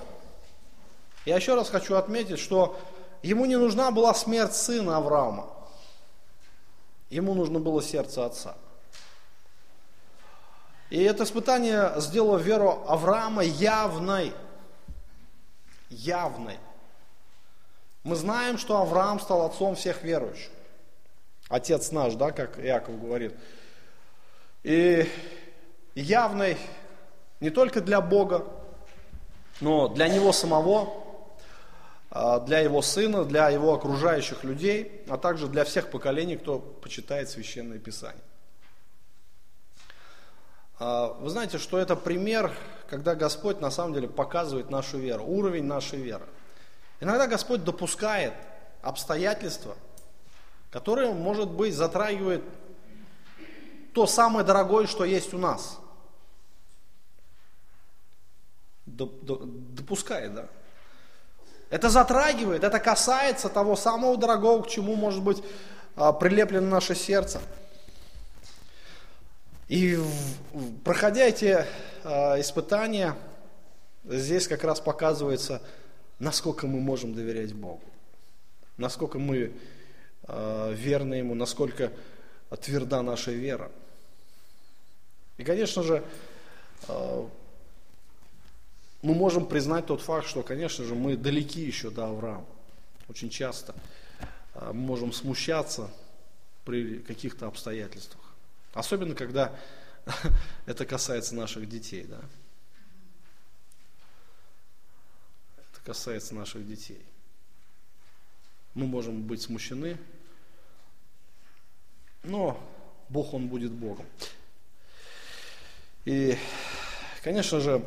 Speaker 1: Я еще раз хочу отметить, что ему не нужна была смерть сына Авраама. Ему нужно было сердце отца. И это испытание сделало веру Авраама явной. Явной. Мы знаем, что Авраам стал отцом всех верующих. Отец наш, да, как Иаков говорит. И явной не только для Бога, но для Него самого, а, для Его Сына, для Его окружающих людей, а также для всех поколений, кто почитает Священное Писание. А, вы знаете, что это пример, когда Господь на самом деле показывает нашу веру, уровень нашей веры. Иногда Господь допускает обстоятельства, которые, может быть, затрагивают то самое дорогое, что есть у нас – допускает, да. Это затрагивает, это касается того самого дорогого, к чему может быть а, прилеплено наше сердце. И проходя эти а, испытания, здесь как раз показывается, насколько мы можем доверять Богу, насколько мы а, верны Ему, насколько тверда наша вера. И, конечно же, мы можем признать тот факт, что, конечно же, мы далеки еще до Авраама. Очень часто а, мы можем смущаться при каких-то обстоятельствах. Особенно, когда [laughs] это касается наших детей. Да? Это касается наших детей. Мы можем быть смущены, но Бог, Он будет Богом. И, конечно же,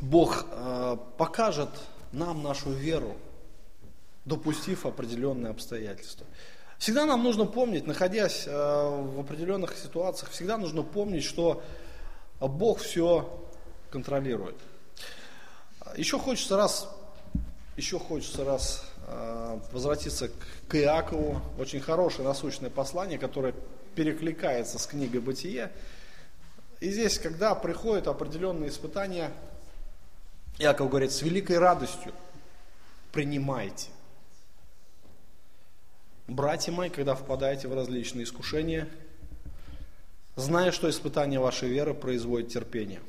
Speaker 1: Бог э, покажет нам нашу веру, допустив определенные обстоятельства. Всегда нам нужно помнить, находясь э, в определенных ситуациях, всегда нужно помнить, что Бог все контролирует. Еще хочется раз, еще хочется раз э, возвратиться к Иакову. Очень хорошее насущное послание, которое перекликается с книгой Бытие. И здесь, когда приходят определенные испытания, Иаков говорит, с великой радостью принимайте. Братья мои, когда впадаете в различные искушения, зная, что испытание вашей веры производит терпение.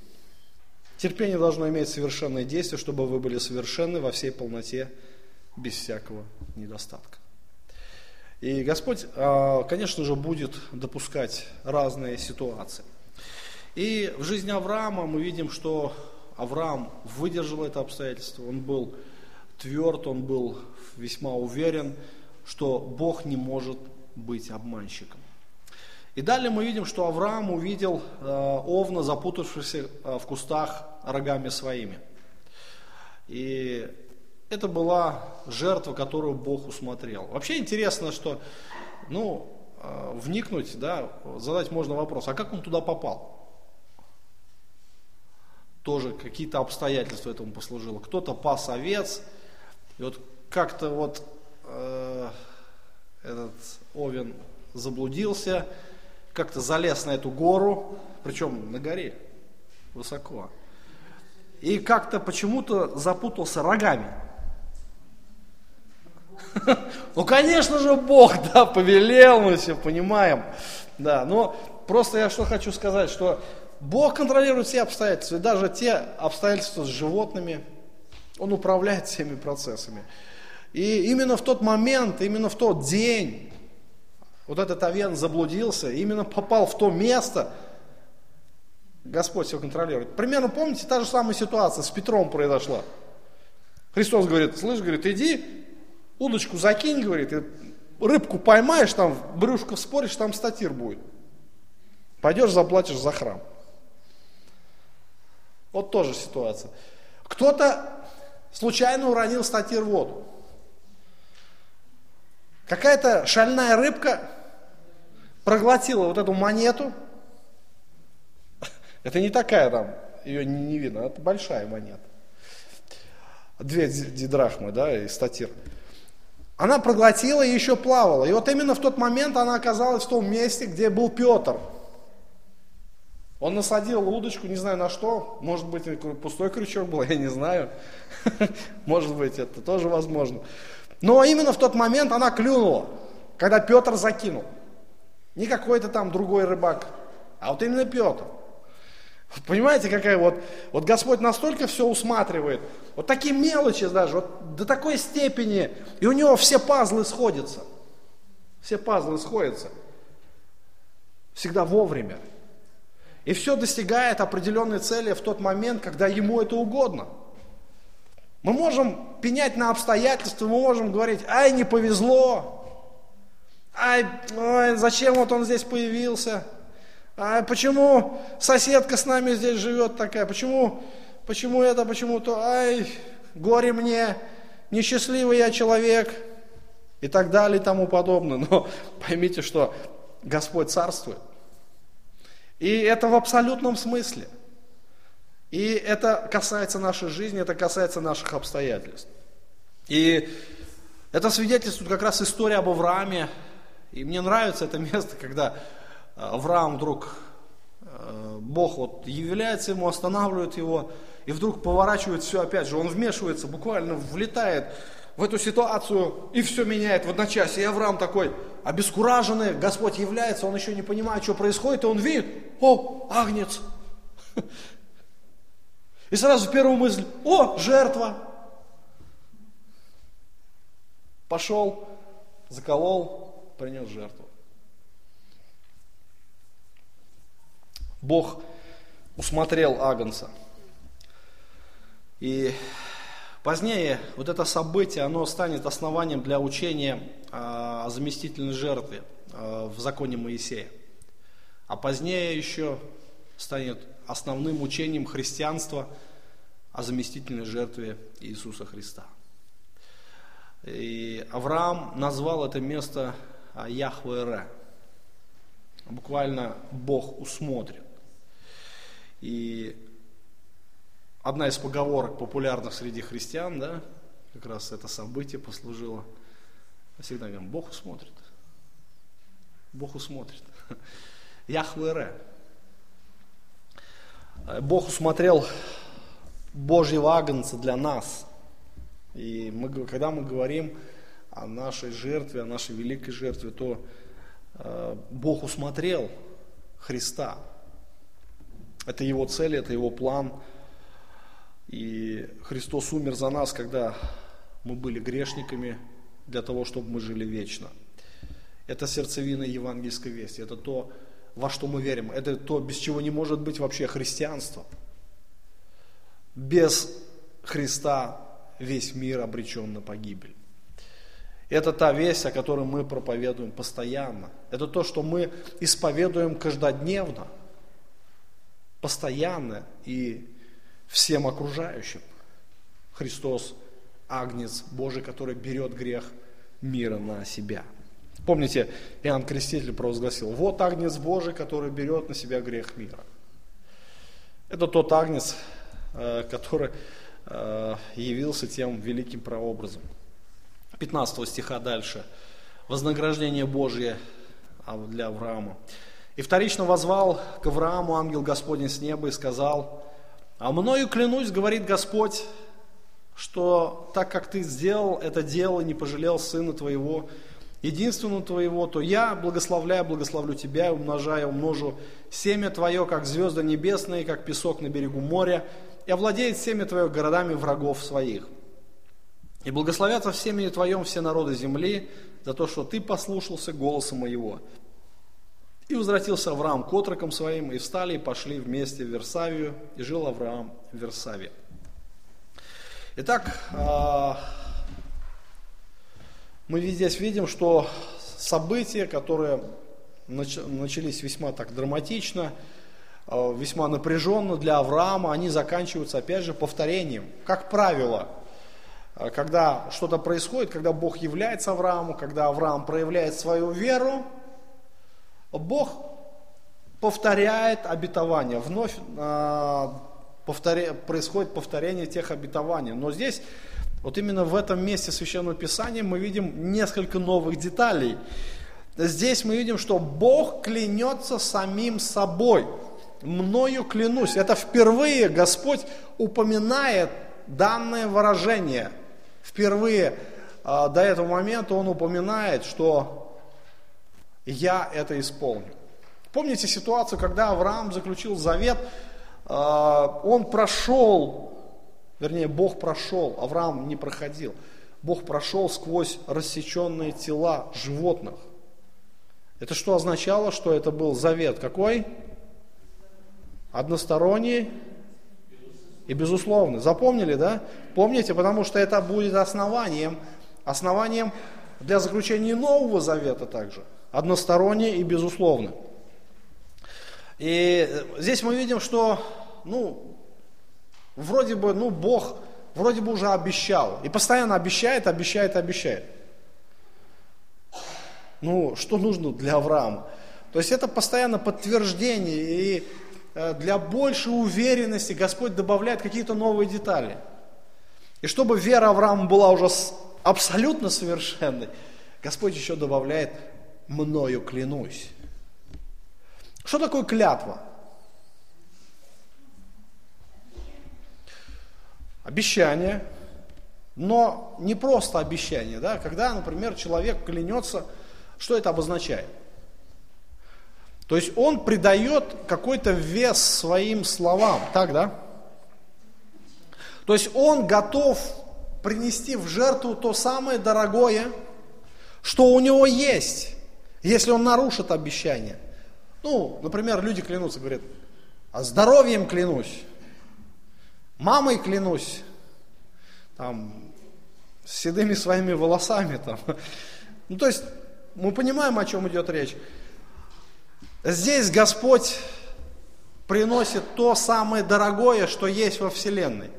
Speaker 1: Терпение должно иметь совершенное действие, чтобы вы были совершенны во всей полноте, без всякого недостатка. И Господь, а, конечно же, будет допускать разные ситуации. И в жизни Авраама мы видим, что Авраам выдержал это обстоятельство, он был тверд, он был весьма уверен, что Бог не может быть обманщиком. И далее мы видим, что Авраам увидел э, овна, запутавшегося э, в кустах рогами своими. И это была жертва, которую Бог усмотрел. Вообще интересно, что, ну, э, вникнуть, да, задать можно вопрос, а как он туда попал? Тоже какие-то обстоятельства этому послужило. Кто-то пас овец, и вот как-то вот э, этот овен заблудился, как-то залез на эту гору, причем на горе, высоко. И как-то почему-то запутался рогами. [laughs] Ну, конечно же, Бог, да, повелел, мы все понимаем. Да, но просто я что хочу сказать, что Бог контролирует все обстоятельства, и даже те обстоятельства с животными, Он управляет всеми процессами. И именно в тот момент, именно в тот день, вот этот овен заблудился, именно попал в то место, Господь все контролирует. Примерно помните, та же самая ситуация с Петром произошла. Христос говорит, слышь, говорит, иди, удочку закинь, говорит, и рыбку поймаешь, там брюшко вспоришь, там статир будет. Пойдешь, заплатишь за храм. Вот тоже ситуация. Кто-то случайно уронил статир в воду. Какая-то шальная рыбка проглотила вот эту монету. [laughs] Это не такая там, ее не, не видно, это большая монета. Две дидрахмы, да, и статир. Она проглотила и еще плавала. И вот именно в тот момент она оказалась в том месте, где был Петр. Он насадил удочку, не знаю на что, может быть, пустой крючок был, [laughs] я не знаю. Может быть, это тоже возможно. Но именно в тот момент она клюнула, когда Петр закинул. Не какой-то там другой рыбак, а вот именно Петр. Понимаете, какая вот, вот Господь настолько все усматривает, вот такие мелочи даже, вот до такой степени, и у него все пазлы сходятся. Все пазлы сходятся. Всегда вовремя. И все достигает определенной цели в тот момент, когда ему это угодно. Мы можем пенять на обстоятельства, мы можем говорить, ай, не повезло, Ай, ой, зачем вот он здесь появился? А почему соседка с нами здесь живет такая? Почему, почему это, почему то? Ай, горе мне, несчастливый я человек. И так далее и тому подобное. Но [laughs] поймите, что Господь царствует. И это в абсолютном смысле. И это касается нашей жизни, это касается наших обстоятельств. И это свидетельствует как раз история об Аврааме, и мне нравится это место, когда э, Авраам вдруг, э, Бог вот является ему, останавливает его, и вдруг поворачивает все опять же, он вмешивается, буквально влетает в эту ситуацию и все меняет в одночасье. И Авраам такой обескураженный, Господь является, он еще не понимает, что происходит, и он видит, о, агнец. И сразу первую мысль, о, жертва. Пошел, заколол, принес жертву. Бог усмотрел Агнца. И позднее вот это событие, оно станет основанием для учения а, о заместительной жертве а, в законе Моисея. А позднее еще станет основным учением христианства о заместительной жертве Иисуса Христа. И Авраам назвал это место а Яхве Буквально Бог усмотрит. И одна из поговорок популярных среди христиан, да, как раз это событие послужило. Всегда говорим, Бог усмотрит. Бог усмотрит. [laughs] Яхве Бог усмотрел Божьего агнца для нас. И мы, когда мы говорим о нашей жертве, о нашей великой жертве, то э, Бог усмотрел Христа. Это Его цель, это Его план. И Христос умер за нас, когда мы были грешниками, для того, чтобы мы жили вечно. Это сердцевина евангельской вести, это то, во что мы верим, это то, без чего не может быть вообще христианство. Без Христа весь мир обречен на погибель. Это та весть, о которой мы проповедуем постоянно. Это то, что мы исповедуем каждодневно, постоянно и всем окружающим. Христос – Агнец Божий, который берет грех мира на себя. Помните, Иоанн Креститель провозгласил, вот Агнец Божий, который берет на себя грех мира. Это тот Агнец, э, который э, явился тем великим прообразом – 15 стиха дальше. Вознаграждение Божье а, для Авраама. И вторично возвал к Аврааму ангел Господень с неба и сказал, а мною клянусь, говорит Господь, что так как ты сделал это дело, не пожалел сына твоего, единственного твоего, то я, благословляя, благословлю тебя и умножая, умножу семя твое, как звезды небесные, как песок на берегу моря, и овладеет семя твое городами врагов своих. И благословятся в семени Твоем все народы земли за то, что Ты послушался голоса моего. И возвратился Авраам к отрокам своим, и встали и пошли вместе в Версавию, и жил Авраам в Версаве. Итак, а, мы здесь видим, что события, которые начались весьма так драматично, а, весьма напряженно для Авраама, они заканчиваются, опять же, повторением. Как правило, а когда что-то происходит, когда Бог является Аврааму, когда Авраам проявляет свою веру, Бог повторяет обетование, вновь э, повторя, происходит повторение тех обетований. Но здесь, вот именно в этом месте Священного Писания мы видим несколько новых деталей. Здесь мы видим, что Бог клянется самим собой. Мною клянусь. Это впервые Господь упоминает данное выражение – Впервые а, до этого момента он упоминает, что я это исполню. Помните ситуацию, когда Авраам заключил завет, а, он прошел, вернее, Бог прошел, Авраам не проходил. Бог прошел сквозь рассеченные тела животных. Это что означало, что это был завет какой? Односторонний и безусловно. Запомнили, да? Помните, потому что это будет основанием, основанием для заключения Нового Завета также. Односторонне и безусловно. И здесь мы видим, что, ну, вроде бы, ну, Бог вроде бы уже обещал. И постоянно обещает, обещает, обещает. Ну, что нужно для Авраама? То есть это постоянно подтверждение и Э, для большей уверенности Господь добавляет какие-то новые детали. И чтобы вера Авраама была уже абсолютно совершенной, Господь еще добавляет «мною клянусь». Что такое клятва? Обещание, но не просто обещание, да, когда, например, человек клянется, что это обозначает? То есть он придает какой-то вес своим словам, так, да? То есть он готов принести в жертву то самое дорогое, что у него есть, если он нарушит обещание. Ну, например, люди клянутся, говорят, а здоровьем клянусь, мамой клянусь, там, с седыми своими волосами там. Ну, то есть, мы понимаем, о чем идет речь. Здесь Господь приносит то самое дорогое, что есть во Вселенной.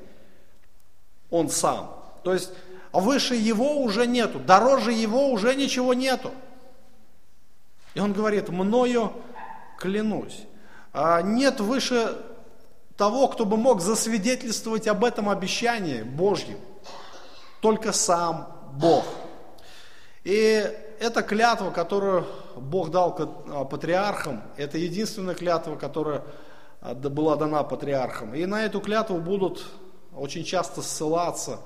Speaker 1: Он сам. То есть выше его уже нету, дороже его уже ничего нету. И он говорит, мною клянусь. А нет выше того, кто бы мог засвидетельствовать об этом обещании Божьем. Только сам Бог. И эта клятва, которую Бог дал а, патриархам, это единственная клятва, которая а, была дана патриархам. И на эту клятву будут очень часто ссылаться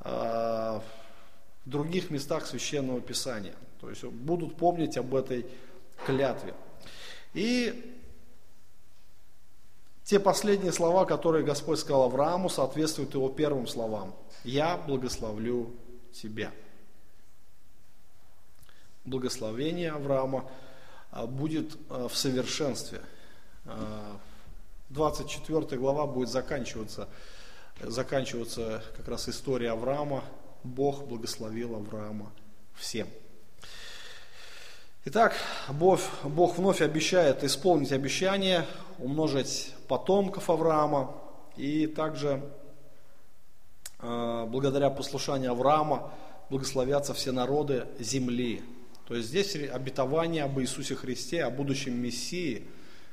Speaker 1: в других местах Священного Писания. То есть будут помнить об этой клятве. И те последние слова, которые Господь сказал Аврааму, соответствуют его первым словам. «Я благословлю тебя». благословение Авраама а, будет а, в совершенстве. 24 а, глава будет заканчиваться, заканчиваться как раз история Авраама. Бог благословил Авраама всем. Итак, Бог, Бог вновь обещает исполнить обещание, умножить потомков Авраама. И также благодаря послушанию Авраама благословятся все народы земли. То есть здесь обетование об Иисусе Христе, о будущем Мессии,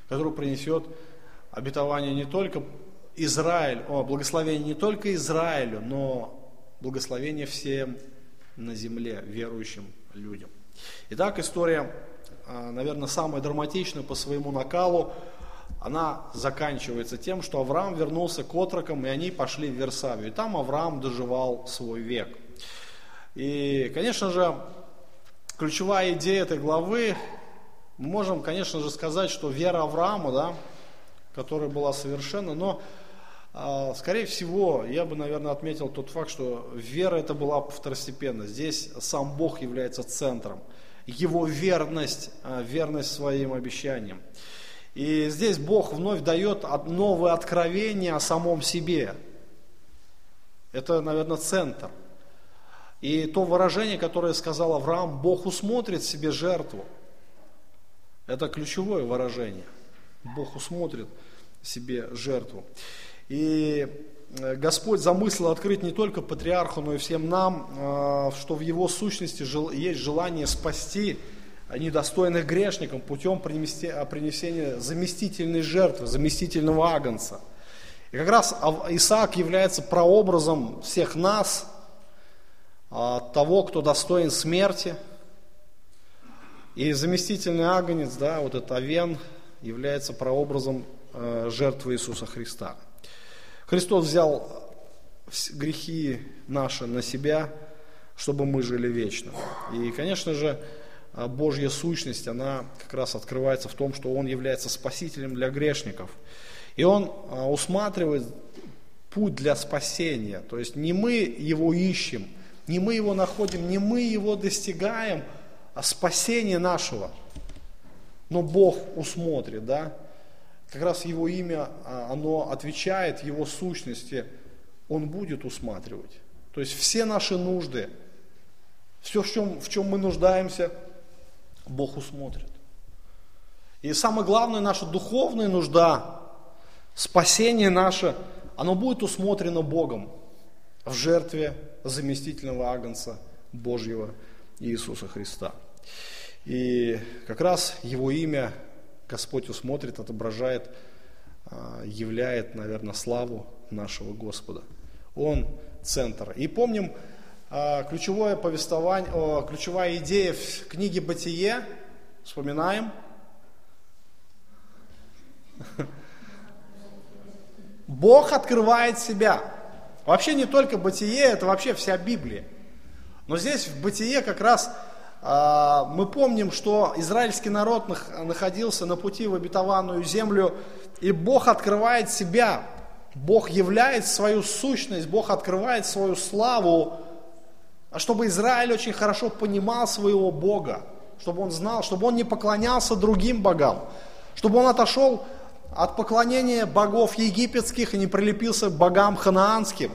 Speaker 1: который принесет обетование не только Израиль, о, благословение не только Израилю, но благословение всем на земле, верующим людям. Итак, история, а, наверное, самая драматичная по своему накалу, она заканчивается тем, что Авраам вернулся к отрокам, и они пошли в Версавию. И там Авраам доживал свой век. И, конечно же, ключевая идея этой главы, мы можем, конечно же, сказать, что вера Авраама, да, которая была совершенна, но, скорее всего, я бы, наверное, отметил тот факт, что вера это была второстепенна. Здесь сам Бог является центром. Его верность, э, верность своим обещаниям. И здесь Бог вновь дает новое откровение о самом себе. Это, наверное, центр. И то выражение, которое сказал Авраам, Бог усмотрит себе жертву. Это ключевое выражение. Бог усмотрит себе жертву. И э, Господь замыслил открыть не только патриарху, но и всем нам, э, что в его сущности есть желание спасти недостойных грешников путем принесения заместительной жертвы, заместительного агнца. И как раз Исаак является прообразом всех нас, того, кто достоин смерти. И заместительный агнец, да, вот этот овен, является прообразом э, жертвы Иисуса Христа. Христос взял грехи наши на себя, чтобы мы жили вечно. И, конечно же, Божья сущность, она как раз открывается в том, что Он является спасителем для грешников. И Он а, усматривает путь для спасения. То есть не мы его ищем – не мы его находим, не мы его достигаем, а спасение нашего. Но Бог усмотрит, да? Как раз его имя, а, оно отвечает его сущности, он будет усматривать. То есть все наши нужды, все, в чем, в чем мы нуждаемся, Бог усмотрит. И самое главное, наша духовная нужда, спасение наше, оно будет усмотрено Богом в жертве заместительного агнца Божьего Иисуса Христа. И как раз Его имя Господь усмотрит, отображает, а, являет, наверное, славу нашего Господа. Он центр. И помним, а, ключевое повествование, ключевая идея в книге «Бытие», вспоминаем, Бог открывает себя. Вообще не только бытие, это вообще вся Библия. Но здесь в бытие как раз мы помним, что израильский народ находился на пути в обетованную землю, и Бог открывает себя, Бог являет свою сущность, Бог открывает свою славу, а чтобы Израиль очень хорошо понимал своего Бога, чтобы он знал, чтобы он не поклонялся другим богам, чтобы он отошел от поклонения богов египетских и не прилепился к богам ханаанским.